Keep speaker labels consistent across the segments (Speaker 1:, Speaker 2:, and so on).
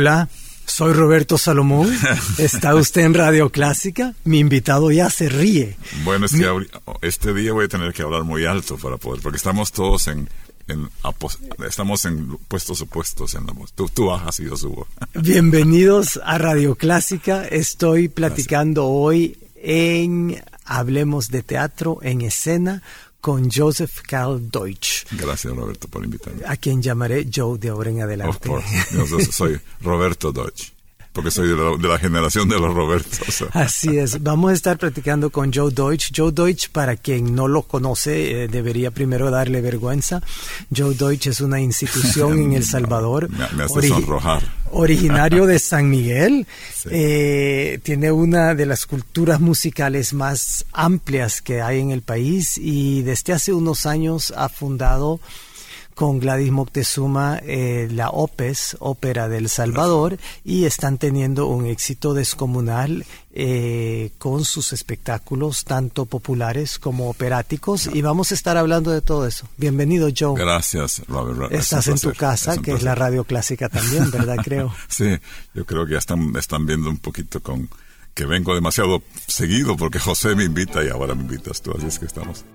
Speaker 1: Hola, soy Roberto Salomón. Está usted en Radio Clásica. Mi invitado ya se ríe.
Speaker 2: Bueno, es que este día voy a tener que hablar muy alto para poder, porque estamos todos en, estamos en puestos opuestos en la voz. Tú, tú, bajas y yo subo.
Speaker 1: Bienvenidos a Radio Clásica. Estoy platicando hoy en Hablemos de Teatro en Escena con Joseph Carl Deutsch.
Speaker 2: Gracias, Roberto, por invitarme.
Speaker 1: A quien llamaré Joe de ahora en adelante.
Speaker 2: Of soy Roberto Deutsch porque soy de la, generación de los Robertos.
Speaker 1: Así es. Vamos a estar platicando con Joe Deutsch. Joe Deutsch, para quien no lo conoce, eh, debería primero darle vergüenza. Joe Deutsch es una institución en El Salvador.
Speaker 2: me, hace sonrojar.
Speaker 1: Originario de San Miguel. Eh, tiene una de las culturas musicales más amplias que hay en el país y desde hace unos años ha fundado con Gladys Moctezuma eh, la OPES, Ópera del Salvador, y están teniendo un éxito descomunal eh, con sus espectáculos, tanto populares como operáticos, y vamos a estar hablando de todo eso. Bienvenido, Joe.
Speaker 2: Gracias, Robert.
Speaker 1: Estás en tu casa, que es la radio clásica también, ¿verdad? Creo.
Speaker 2: sí, yo creo que ya están, están viendo un poquito con que vengo demasiado seguido porque José me invita y ahora me invitas tú, así es que estamos.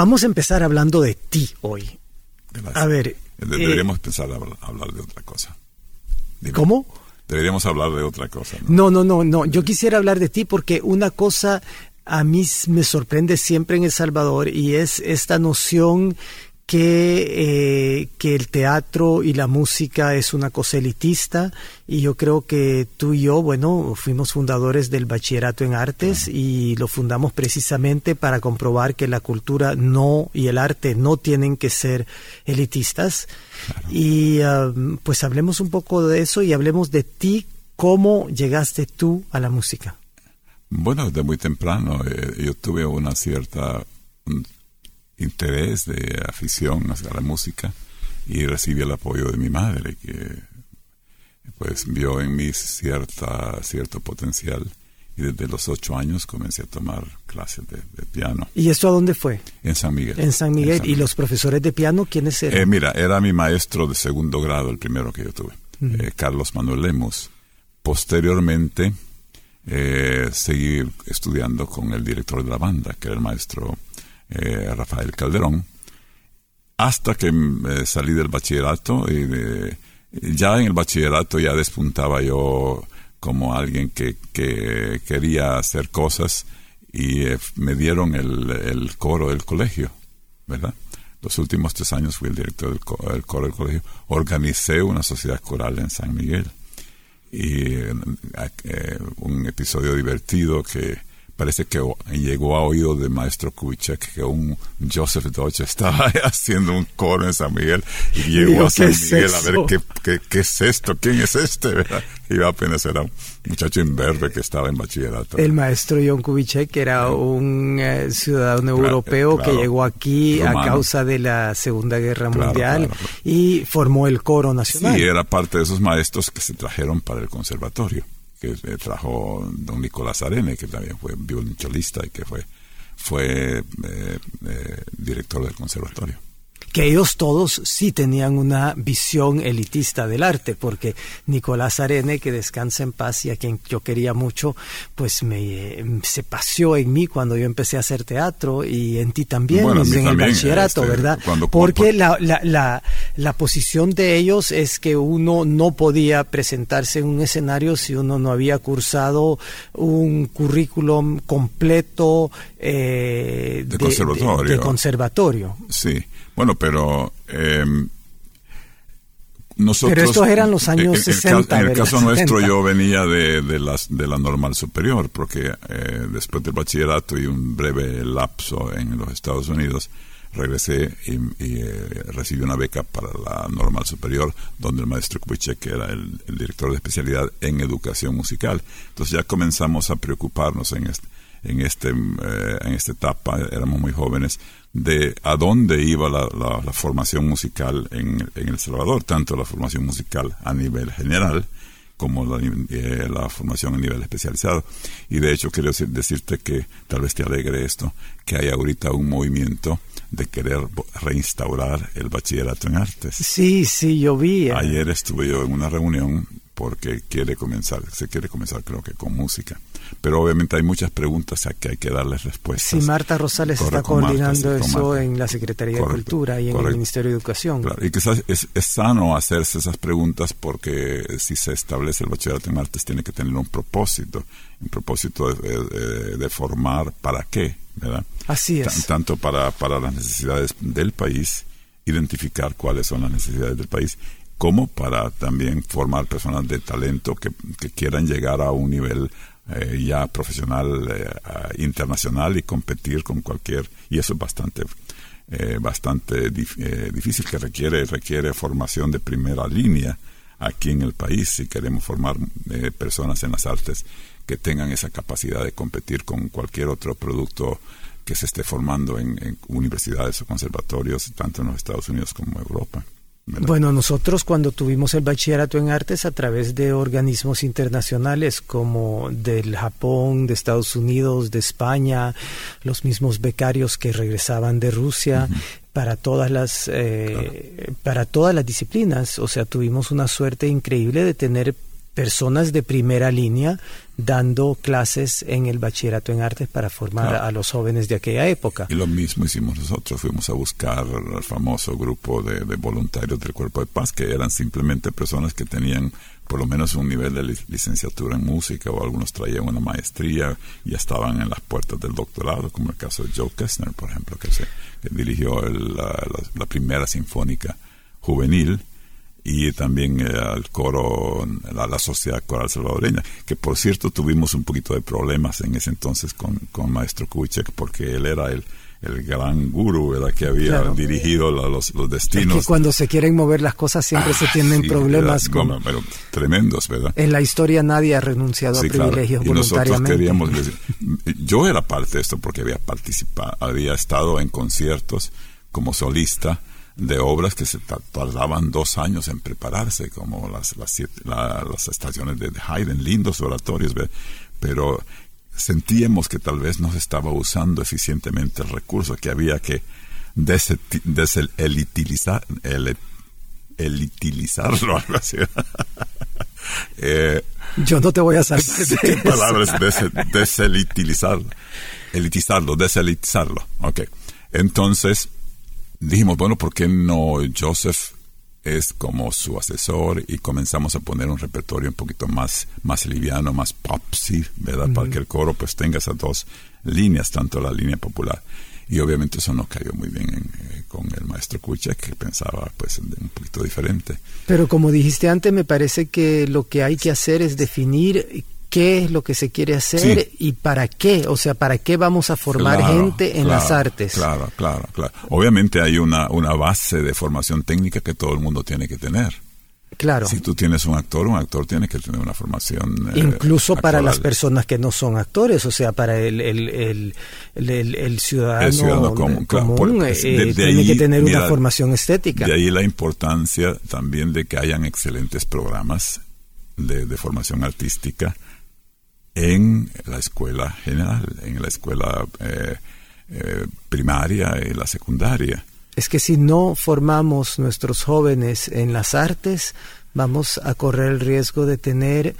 Speaker 1: Vamos a empezar hablando de ti hoy. A ver.
Speaker 2: Deberíamos eh, empezar a hablar de otra cosa.
Speaker 1: ¿Cómo?
Speaker 2: Deberíamos hablar de otra cosa.
Speaker 1: ¿no? no, no, no, Yo quisiera hablar de ti porque una cosa a mí me sorprende siempre en El Salvador y es esta noción que, eh, que el teatro y la música es una cosa elitista y yo creo que tú y yo, bueno, fuimos fundadores del bachillerato en artes y lo fundamos precisamente para comprobar que la cultura no y el arte no tienen que ser elitistas. Y pues hablemos un poco de eso y hablemos de ti, cómo llegaste tú a la música.
Speaker 2: Bueno, desde muy temprano eh, yo tuve una cierta interés, de afición hacia la música y recibí el apoyo de mi madre que pues vio en mí cierta, cierto potencial y desde los ocho años comencé a tomar clases de, piano.
Speaker 1: ¿Y esto a dónde fue?
Speaker 2: En San Miguel.
Speaker 1: En San Miguel. ¿Y los profesores de piano quiénes eran?
Speaker 2: Eh, mira, era mi maestro de segundo grado, el primero que yo tuve, eh, Carlos Manuel Lemus. Posteriormente eh, seguí estudiando con el director de la banda, que era el maestro eh, Rafael Calderón, hasta que eh, salí del bachillerato y ya en el bachillerato ya despuntaba yo como alguien que, quería hacer cosas y eh, me dieron el, coro del colegio, ¿verdad? Los últimos tres años fui el director del, coro del colegio. Organicé una sociedad coral en San Miguel y un episodio divertido que parece que llegó a oído de maestro Kubitschek que un Joseph Deutsch estaba haciendo un coro en San Miguel y llegó a San Miguel a ver qué, qué, es esto, quién es este, ¿verdad? Y apenas era un muchacho imberbe que estaba en bachillerato.
Speaker 1: El maestro John Kubitschek era un eh, ciudadano europeo que llegó aquí a causa de la Segunda Guerra Mundial y formó el coro nacional.
Speaker 2: Sí, era parte de esos maestros que se trajeron para el conservatorio que trajo don Nicolás Arene, que también fue violonchelista y que fue, fue eh, eh, director del conservatorio
Speaker 1: que ellos todos sí tenían una visión elitista del arte, porque Nicolás Arene, que descansa en paz y a quien yo quería mucho, pues me se paseó en mí cuando yo empecé a hacer teatro y en ti también, en el bachillerato, este, ¿verdad? porque la, la, la posición de ellos es que uno no podía presentarse en un escenario si uno no había cursado un currículum completo
Speaker 2: eh, de, conservatorio.
Speaker 1: De, conservatorio.
Speaker 2: Sí, bueno, pero... Em, nosotros,
Speaker 1: Pero estos eran los años 60.
Speaker 2: En el caso nuestro yo venía de, de, las, de la normal superior, porque eh, después del bachillerato y un breve lapso en los Estados Unidos, regresé y, eh, recibí una beca para la normal superior, donde el maestro Kubitschek era el, director de especialidad en educación musical. Entonces ya comenzamos a preocuparnos en, este, en, este, eh, en esta etapa, éramos muy jóvenes, de a dónde iba la, la, formación musical en, en, El Salvador, tanto la formación musical a nivel general como la, eh, la, formación a nivel especializado. Y de hecho quiero decirte que tal vez te alegre esto, que hay ahorita un movimiento de querer reinstaurar el bachillerato en artes.
Speaker 1: Sí, sí, yo vi.
Speaker 2: Eh. Ayer estuve yo en una reunión porque quiere comenzar, se quiere comenzar creo que con música. Pero obviamente hay muchas preguntas a que hay que darles respuestas.
Speaker 1: Sí, Marta Rosales está coordinando eso en la Secretaría de Cultura y en el Ministerio de Educación.
Speaker 2: Claro, y quizás es, es, sano hacerse esas preguntas porque si se establece el bachillerato en artes tiene que tener un propósito, un propósito de, de, formar para qué, ¿verdad?
Speaker 1: Así es.
Speaker 2: tanto para, para las necesidades del país, identificar cuáles son las necesidades del país como para también formar personas de talento que, quieran llegar a un nivel eh, ya profesional eh, internacional y competir con cualquier y eso es bastante eh, bastante difícil que requiere requiere formación de primera línea aquí en el país si queremos formar personas en las artes que tengan esa capacidad de competir con cualquier otro producto que se esté formando en universidades o conservatorios tanto en los Estados Unidos como en Europa.
Speaker 1: Bueno, nosotros cuando tuvimos el bachillerato en artes a través de organismos internacionales como del Japón, de Estados Unidos, de España, los mismos becarios que regresaban de Rusia, para todas las eh, para todas las disciplinas, o sea, tuvimos una suerte increíble de tener personas de primera línea dando clases en el bachillerato en artes para formar a los jóvenes de aquella época.
Speaker 2: Y lo mismo hicimos nosotros, fuimos a buscar al famoso grupo de, voluntarios del Cuerpo de Paz, que eran simplemente personas que tenían por lo menos un nivel de licenciatura en música o algunos traían una maestría y estaban en las puertas del doctorado, como el caso de Joe Kessner, por ejemplo, que, se, dirigió la primera sinfónica juvenil y también eh, al coro, la, la, Sociedad Coral Salvadoreña, que por cierto tuvimos un poquito de problemas en ese entonces con, con Maestro Kubitschek, porque él era el, el gran guru ¿verdad? que había dirigido los, los, destinos.
Speaker 1: Es que cuando se quieren mover las cosas siempre se ah, tienen problemas.
Speaker 2: con, pero tremendos, ¿verdad?
Speaker 1: En la historia nadie ha renunciado a privilegios claro. y Nosotros queríamos decir,
Speaker 2: yo era parte de esto porque había participado, había estado en conciertos como solista de obras que se tardaban dos años en prepararse, como las, las, las estaciones de Haydn, lindos oratorios, pero sentíamos que tal vez no se estaba usando eficientemente el recurso, que había que deselitilizar, el, elitilizarlo, algo así.
Speaker 1: eh, Yo no te voy a saber
Speaker 2: ¿Qué palabras? deselitilizarlo. Elitizarlo, deselitizarlo. Ok. Entonces, dijimos, bueno, ¿por qué no Joseph es como su asesor y comenzamos a poner un repertorio un poquito más, más liviano, más popsy, ¿verdad? Para que el coro pues tenga esas dos líneas, tanto la línea popular. Y obviamente eso no cayó muy bien eh, con el maestro Kuchek, que pensaba pues un poquito diferente.
Speaker 1: Pero como dijiste antes, me parece que lo que hay que hacer es definir qué es lo que se quiere hacer y para qué, o sea, para qué vamos a formar gente en las artes.
Speaker 2: Claro, claro, claro. Obviamente hay una, una base de formación técnica que todo el mundo tiene que tener.
Speaker 1: Claro.
Speaker 2: Si tú tienes un actor, un actor tiene que tener una formación.
Speaker 1: Eh, Incluso para las personas que no son actores, o sea, para el, el, el, el, ciudadano, común, eh, tiene que tener una formación estética.
Speaker 2: De ahí la importancia también de que hayan excelentes programas de, de formación artística en la escuela general, en la escuela eh, eh, primaria y la secundaria.
Speaker 1: Es que si no formamos nuestros jóvenes en las artes, vamos a correr el riesgo de tener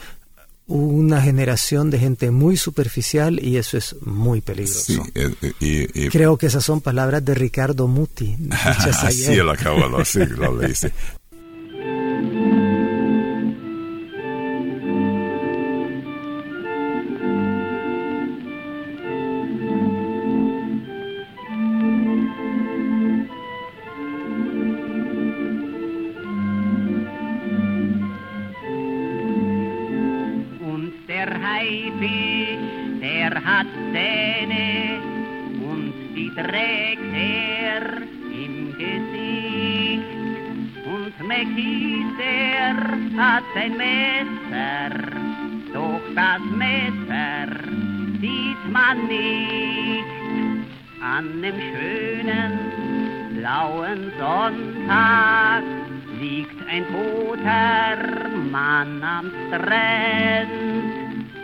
Speaker 1: una generación de gente muy superficial y eso es muy peligroso.
Speaker 2: Sí, eh, y,
Speaker 1: Creo que esas son palabras de Ricardo Muti.
Speaker 2: sí, lo acabo, sí, lo leíste.
Speaker 3: sein Messer, doch das Messer sieht man nicht. An dem schönen blauen Sonntag liegt ein toter Mann am Strand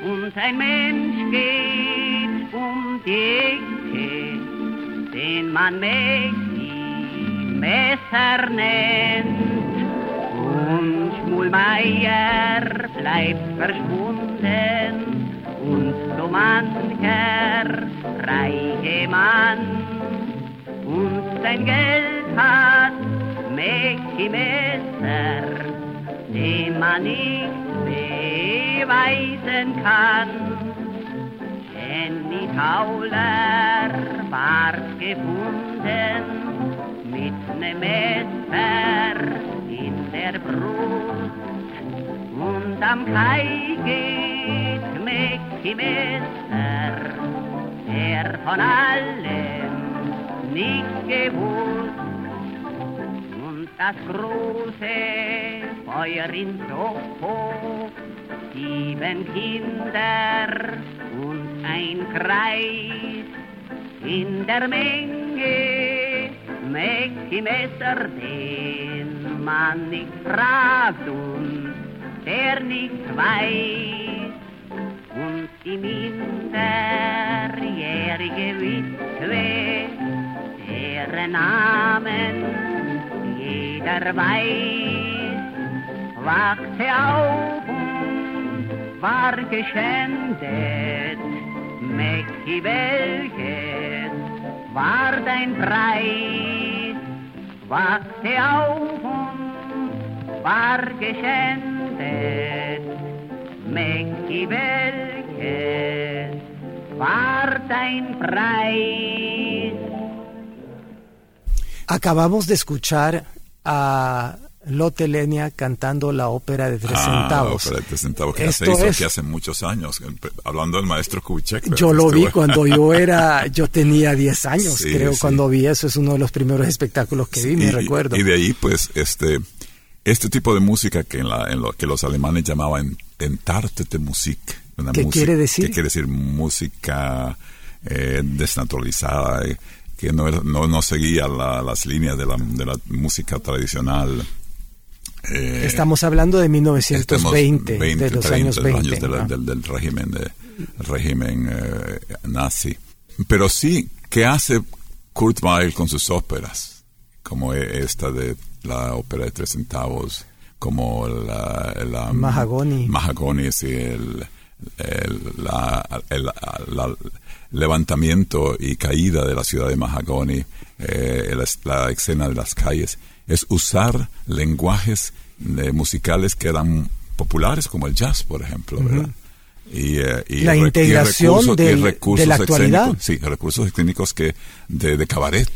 Speaker 3: und ein Mensch geht um die Ecke, den man Messi Messer nennt. Und Schmulmeier bleibt verschwunden und so mancher reiche Mann und sein Geld hat Mäcki Messer, den man nicht beweisen kann. Jenny Tauler ward gefunden mit nem Messer der Brust und am Kai geht Mäcki Messer, der von allem nicht gewusst und das große Feuer in Soho, sieben Kinder und ein Kreis in der Menge Mäcki Messer den man nicht fragt und der nicht weiß. Und die minderjährige Witwe, deren Namen jeder weiß, wachte auf und war geschändet. Mäcki, welches war dein Preis? Wachte auf und war geschändet, Mäcki welches war dein Preis.
Speaker 1: Acabamos de escuchar a Lotte Lenia cantando la ópera de tres
Speaker 2: ah,
Speaker 1: centavos.
Speaker 2: La ópera de tres centavos que Esto se hizo es, aquí hace muchos años, hablando del maestro Kubitschek.
Speaker 1: Yo lo vi cuando yo era, yo tenía 10 años, sí, creo, sí. cuando vi eso, es uno de los primeros espectáculos que vi, sí, me
Speaker 2: y,
Speaker 1: recuerdo.
Speaker 2: Y de ahí, pues, este, este tipo de música que, en, la, en lo que los alemanes llamaban entartete Musik. Una
Speaker 1: ¿Qué
Speaker 2: música,
Speaker 1: quiere decir?
Speaker 2: Que quiere decir música eh, desnaturalizada, eh, que no, no, no seguía la, las líneas de la, de la música tradicional.
Speaker 1: Eh, Estamos hablando de 1920,
Speaker 2: 20,
Speaker 1: de los
Speaker 2: 30,
Speaker 1: años 20.
Speaker 2: años de la, del, del, régimen, de, régimen eh, nazi. Pero sí, ¿qué hace Kurt Weill con sus óperas? Como esta de la ópera de tres centavos, como la... la
Speaker 1: Mahagoni.
Speaker 2: Mahagoni, sí, el, el, la, el, la, levantamiento y caída de la ciudad de Mahagoni, eh, la, escena de las calles, es usar lenguajes eh, musicales que eran populares, como el jazz, por ejemplo, ¿verdad?
Speaker 1: Uh -huh. y, eh, y, la integración
Speaker 2: y recursos,
Speaker 1: del,
Speaker 2: y recursos
Speaker 1: de la actualidad.
Speaker 2: Sí, recursos técnicos que de, de cabaret.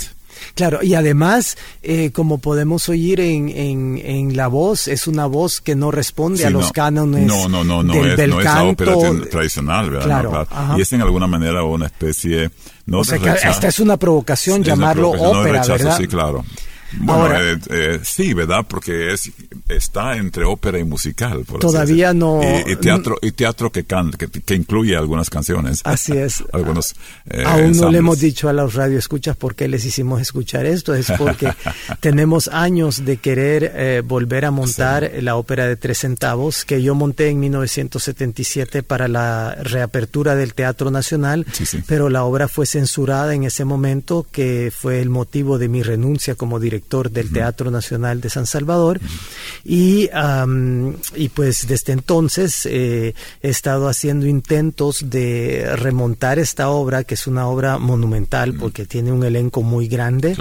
Speaker 1: Claro, y además, eh, como podemos oír en, en, en, la voz, es una voz que no responde
Speaker 2: sí,
Speaker 1: a los
Speaker 2: no,
Speaker 1: cánones
Speaker 2: no, no, no, no
Speaker 1: del,
Speaker 2: es,
Speaker 1: del
Speaker 2: no
Speaker 1: canto.
Speaker 2: es la ópera tradicional, ¿verdad?
Speaker 1: Claro.
Speaker 2: Y es en alguna manera una especie... No
Speaker 1: o sea, que esta es una provocación
Speaker 2: es
Speaker 1: llamarlo
Speaker 2: una provocación,
Speaker 1: ópera,
Speaker 2: no rechazo,
Speaker 1: ¿verdad?
Speaker 2: Sí, claro. Bueno,
Speaker 1: Ahora,
Speaker 2: eh, eh, sí, ¿verdad? Porque es está entre ópera y musical. Por
Speaker 1: todavía no.
Speaker 2: Y, y, teatro y teatro que, can, que, que incluye algunas canciones.
Speaker 1: Así es.
Speaker 2: Algunos. Eh,
Speaker 1: Aún
Speaker 2: ensambles.
Speaker 1: no le hemos dicho a los radioescuchas por qué les hicimos escuchar esto. Es porque tenemos años de querer eh, volver a montar sí. la ópera de tres centavos que yo monté en 1977 para la reapertura del Teatro Nacional,
Speaker 2: sí,
Speaker 1: pero la obra fue censurada en ese momento, que fue el motivo de mi renuncia como director director del Teatro Nacional de San Salvador. y, y pues desde entonces eh, he estado haciendo intentos de remontar esta obra, que es una obra monumental porque tiene un elenco muy grande.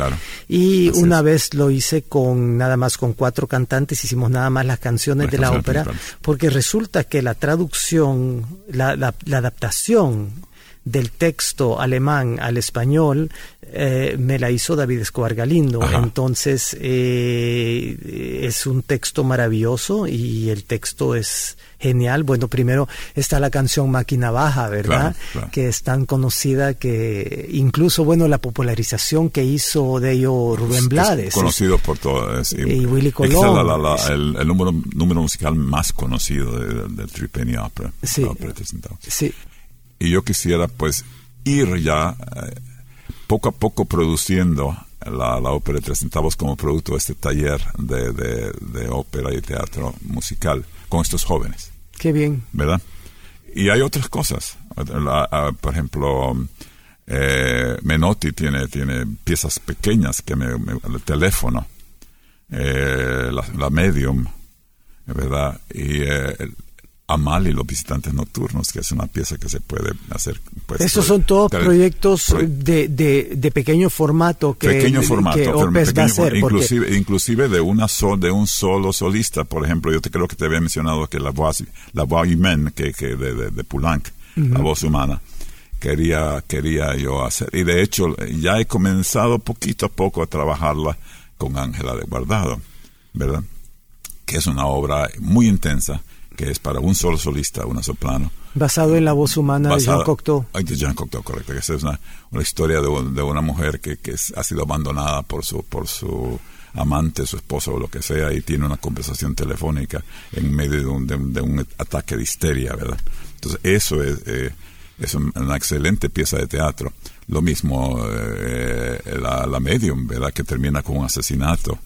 Speaker 1: Y una vez lo hice con nada más con cuatro cantantes, hicimos nada más las canciones de la ópera, porque resulta que la traducción, la, la, la adaptación del texto alemán al español eh, me la hizo David Escobar Galindo. Entonces eh, es un texto maravilloso y el texto es genial. Bueno, primero está la canción Máquina Baja, ¿verdad? Que es tan conocida que incluso, bueno, la popularización que hizo de ello Rubén Blades.
Speaker 2: conocido por todo.
Speaker 1: y Willy Colón.
Speaker 2: el, número, número musical más conocido del de Tripenny Opera.
Speaker 1: Sí. sí.
Speaker 2: Y yo quisiera pues ir ya eh, poco a poco produciendo la, la, ópera de tres centavos como producto de este taller de, de, ópera y teatro musical con estos jóvenes.
Speaker 1: Qué bien.
Speaker 2: ¿Verdad? Y hay otras cosas. por ejemplo, eh, Menotti tiene, tiene piezas pequeñas que me, el teléfono, eh, la, medium, ¿verdad? Y eh, Amal y los visitantes nocturnos, que es una pieza que se puede hacer.
Speaker 1: Pues, Estos son todos proyectos de, de, pequeño formato que,
Speaker 2: pequeño formato, va a hacer. Inclusive, inclusive de, una de un solo solista, por ejemplo, yo te creo que te había mencionado que la voz, la voz humaine que, que de, de, Poulenc, la voz humana, quería, quería yo hacer. Y de hecho ya he comenzado poquito a poco a trabajarla con Ángela de Guardado, ¿verdad? Que es una obra muy intensa que es para un solo solista, una soprano.
Speaker 1: Basado en la voz humana de Jean Cocteau.
Speaker 2: de Jean Cocteau, correcto. Que es una, una historia de, de, una mujer que, que ha sido abandonada por su, por su amante, su esposo o lo que sea, y tiene una conversación telefónica en medio de un, de, un ataque de histeria, ¿verdad? Entonces, eso es, eh, es una excelente pieza de teatro. Lo mismo eh, la, la medium, ¿verdad? Que termina con un asesinato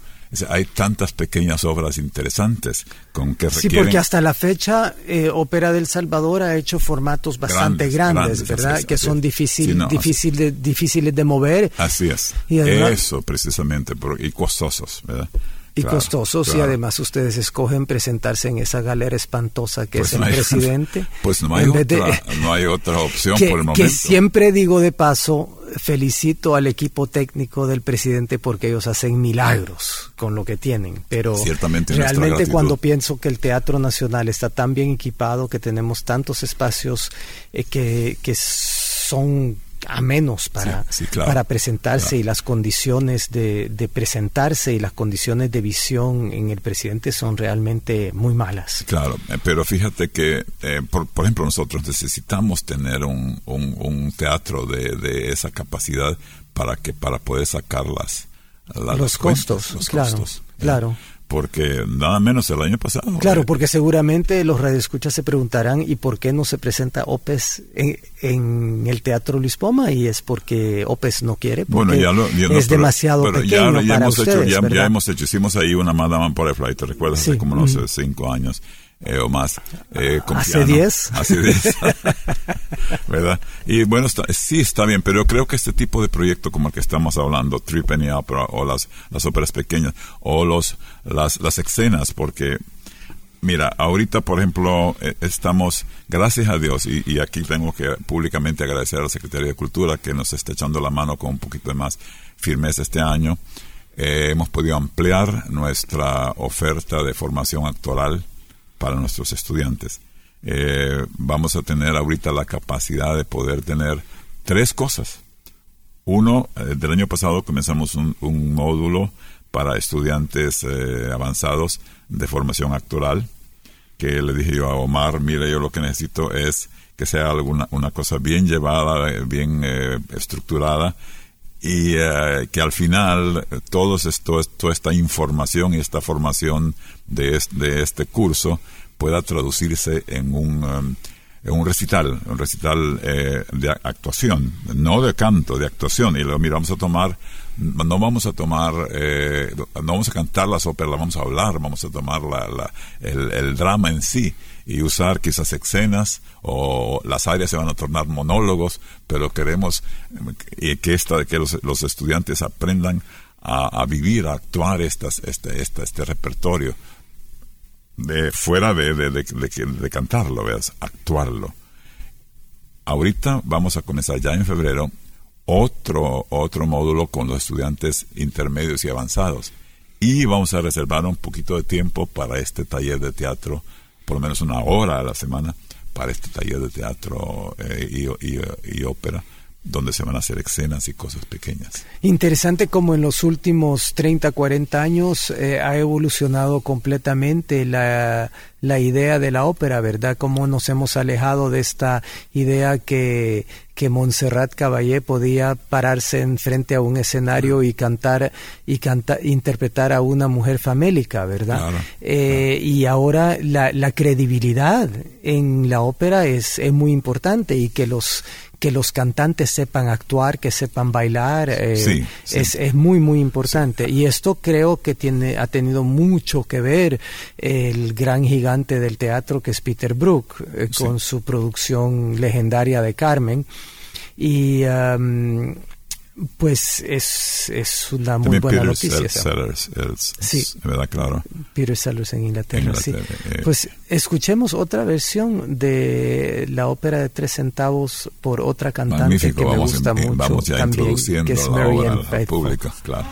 Speaker 2: hay tantas pequeñas obras interesantes con que requieren...
Speaker 1: Sí, porque hasta la fecha eh, Ópera del Salvador ha hecho formatos bastante grandes, ¿verdad? que son difícil, difícil difíciles de mover.
Speaker 2: Así es. Eso precisamente, y costosos, ¿verdad?
Speaker 1: Y costosos y además ustedes escogen presentarse en esa galera espantosa que pues es el presidente.
Speaker 2: Pues no hay, otra, no hay otra opción por el momento.
Speaker 1: Que siempre digo de paso, felicito al equipo técnico del presidente porque ellos hacen milagros con lo que tienen, pero
Speaker 2: Ciertamente
Speaker 1: realmente cuando pienso que el Teatro Nacional está tan bien equipado, que tenemos tantos espacios eh, que, que son a menos para, para presentarse y las condiciones de, de, presentarse y las condiciones de visión en el presidente son realmente muy malas.
Speaker 2: Claro, eh, pero fíjate que, eh, por, por, ejemplo, nosotros necesitamos tener un, un, teatro de, de, esa capacidad para que para poder sacar las,
Speaker 1: los, costos, los claro, costos. Claro
Speaker 2: porque nada menos el año pasado.
Speaker 1: Claro, eh. porque seguramente los radioescuchas se preguntarán ¿y por qué no se presenta OPES en, el Teatro Luis Poma? Y es porque OPES no quiere, porque bueno, ya es demasiado pequeño ya,
Speaker 2: hemos
Speaker 1: hecho,
Speaker 2: ya, hemos hecho, hicimos ahí una Madame Flight, ¿te recuerdas? Hace como unos cinco años. Eh, o más. Eh,
Speaker 1: ¿Hace 10?
Speaker 2: Hace 10. ¿Verdad? Y bueno, sí está bien, pero creo que este tipo de proyecto como el que estamos hablando, Tripenny Opera o las, las óperas pequeñas o los, las, las escenas, porque Mira, ahorita, por ejemplo, eh, estamos, gracias a Dios, y, y, aquí tengo que públicamente agradecer a la Secretaría de Cultura que nos está echando la mano con un poquito de más firmeza este año. hemos podido ampliar nuestra oferta de formación actoral para nuestros estudiantes. Eh, vamos a tener ahorita la capacidad de poder tener tres cosas. Uno, eh, del año pasado comenzamos un, módulo para estudiantes eh, avanzados de formación actoral, que le dije yo a Omar, mire, yo lo que necesito es que sea alguna una cosa bien llevada, bien estructurada, y que al final esto, toda esta información y esta formación de, de este curso pueda traducirse en un, um, en un recital, un recital eh, de actuación, no de canto, de actuación. Y lo mira, vamos a tomar, no vamos a tomar, eh, no vamos a cantar las óperas, vamos a hablar, vamos a tomar la, la, el, el drama en sí y usar quizás escenas o las áreas se van a tornar monólogos, pero queremos eh, que, esta, que los, estudiantes aprendan a, vivir, a actuar estas, este, este, este repertorio de fuera de, de, de, de, cantarlo, ¿ves? actuarlo. Ahorita vamos a comenzar ya en febrero otro, otro módulo con los estudiantes intermedios y avanzados. Y vamos a reservar un poquito de tiempo para este taller de teatro, por lo menos una hora a la semana, para este taller de teatro eh, y, y ópera donde se van a hacer escenas y cosas pequeñas.
Speaker 1: Interesante como en los últimos 30, 40 años eh, ha evolucionado completamente la, la, idea de la ópera, ¿verdad? Cómo nos hemos alejado de esta idea que, que Montserrat Caballé podía pararse en frente a un escenario y cantar y canta, interpretar a una mujer famélica, ¿verdad? Eh, y ahora la, la credibilidad en la ópera es, es muy importante y que los que los cantantes sepan actuar, que sepan bailar, eh, Es, es, muy, muy importante. Y esto creo que tiene, ha tenido mucho que ver el gran gigante del teatro que es Peter Brook, eh, con su producción legendaria de Carmen. Y um, pues es, es una muy buena
Speaker 2: Peter
Speaker 1: noticia.
Speaker 2: Sellers, es, sí, ¿verdad? Claro.
Speaker 1: Peter Sellers en Inglaterra, sí. Eh, pues escuchemos otra versión de la ópera de tres centavos por otra cantante que me gusta mucho
Speaker 2: vamos ya
Speaker 1: también, que es Marianne
Speaker 2: Faithfull. claro.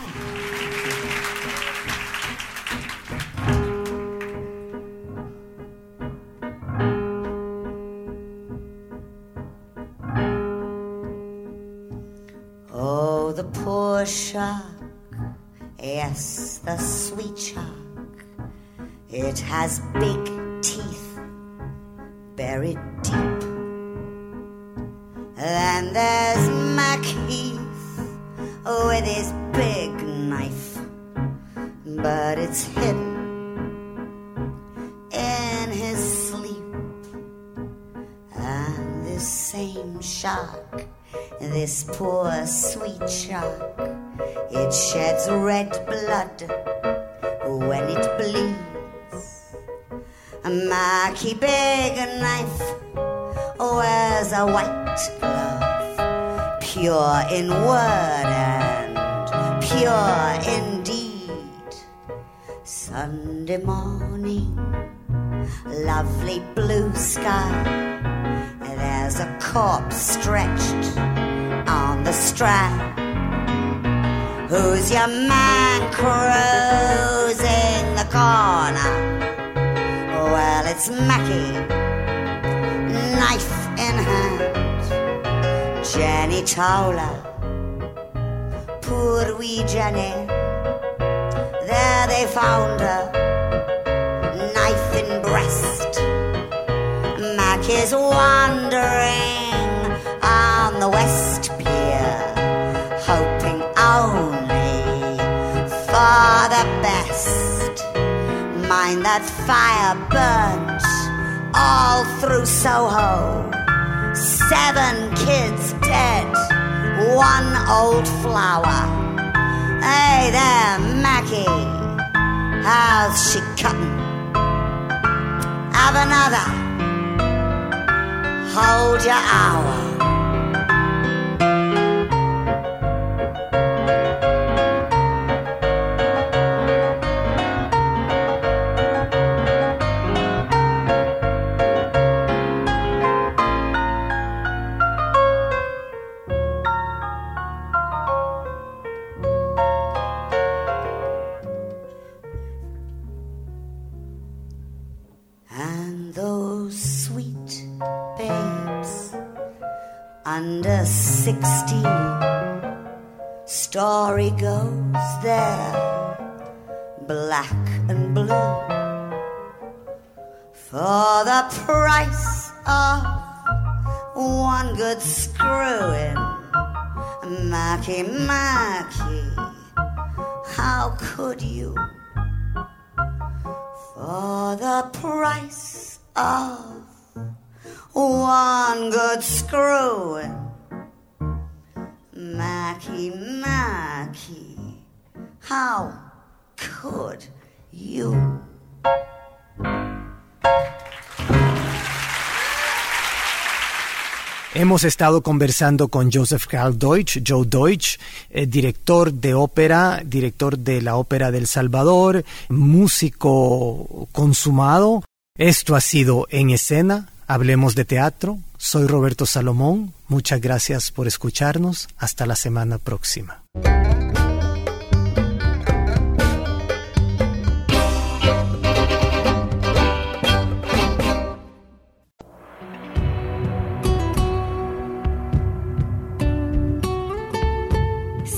Speaker 4: Has big teeth buried deep. Then there's Mac Heath with his big knife, but it's hidden in his sleep. And this same shark, this poor sweet shark it sheds red blood when it bleeds. Mackie big knife oh, wears a white glove, pure in word and pure indeed. Sunday morning, lovely blue sky. There's a corpse stretched on the strand Who's your man cruising the corner? Well, it's Mackie, knife in hand. Jenny Towler, poor wee Jenny. There they found her, knife in breast. Mackie's wandering on the west That fire burnt all through Soho. Seven kids dead, one old flower. Hey there, Mackie, how's she cutting? Have another. Hold your hour. Black and blue, for the price of one good screw screwing. Mackie, Mackie, how could you? For the price of one good screw screwing. Mackie, Mackie, how could you?
Speaker 1: Hemos estado conversando con Joseph Karl Deutsch, Joe Deutsch, eh, director de ópera, director de la Ópera del Salvador, músico consumado. Esto ha sido En Escena, Hablemos de Teatro. Soy Roberto Salomón. Muchas gracias por escucharnos. Hasta la semana próxima.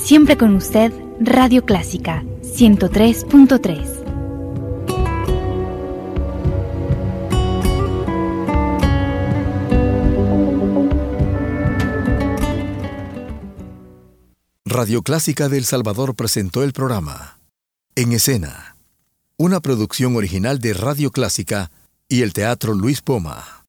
Speaker 5: Siempre con usted, Radio Clásica 103.3.
Speaker 6: Radio Clásica de El Salvador presentó el programa En Escena, una producción original de Radio Clásica y el Teatro Luis Poma.